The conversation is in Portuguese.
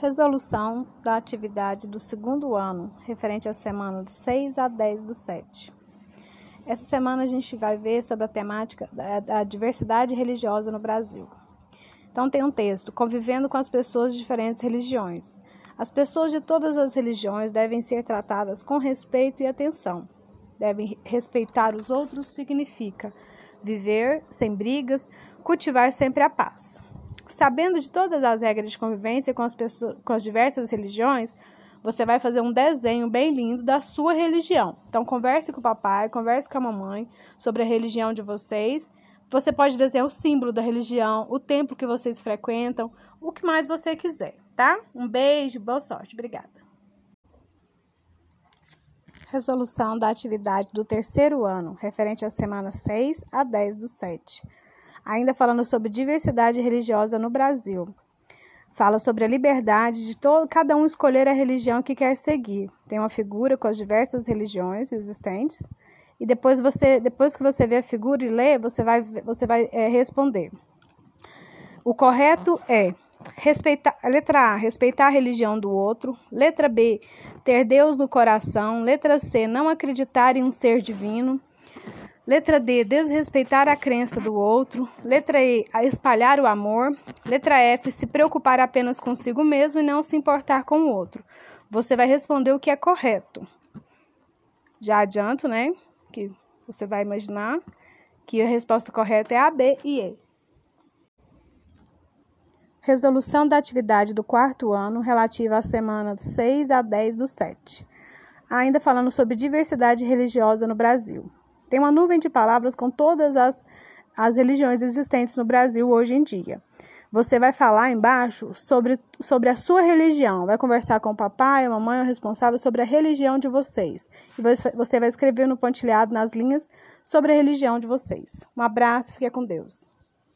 Resolução da atividade do segundo ano, referente à semana de 6 a 10 do 7. Essa semana a gente vai ver sobre a temática da, da diversidade religiosa no Brasil. Então, tem um texto: Convivendo com as pessoas de diferentes religiões. As pessoas de todas as religiões devem ser tratadas com respeito e atenção. Devem respeitar os outros significa viver sem brigas, cultivar sempre a paz. Sabendo de todas as regras de convivência com as, pessoas, com as diversas religiões, você vai fazer um desenho bem lindo da sua religião. Então, converse com o papai, converse com a mamãe sobre a religião de vocês. Você pode desenhar o símbolo da religião, o templo que vocês frequentam, o que mais você quiser, tá? Um beijo, boa sorte. Obrigada. Resolução da atividade do terceiro ano, referente à semana 6 a 10 do 7 ainda falando sobre diversidade religiosa no Brasil. Fala sobre a liberdade de todo, cada um escolher a religião que quer seguir. Tem uma figura com as diversas religiões existentes. E depois você, depois que você vê a figura e lê, você vai, você vai é, responder. O correto é respeitar, letra A, respeitar a religião do outro. Letra B, ter Deus no coração. Letra C, não acreditar em um ser divino. Letra D, desrespeitar a crença do outro. Letra E, espalhar o amor. Letra F, se preocupar apenas consigo mesmo e não se importar com o outro. Você vai responder o que é correto. Já adianto, né? Que você vai imaginar que a resposta correta é A, B e E. Resolução da atividade do quarto ano relativa à semana 6 a 10 do 7. Ainda falando sobre diversidade religiosa no Brasil. Tem uma nuvem de palavras com todas as, as religiões existentes no Brasil hoje em dia. Você vai falar embaixo sobre, sobre a sua religião, vai conversar com o papai, a mamãe, o responsável sobre a religião de vocês. E você vai escrever no pontilhado, nas linhas, sobre a religião de vocês. Um abraço, fique com Deus.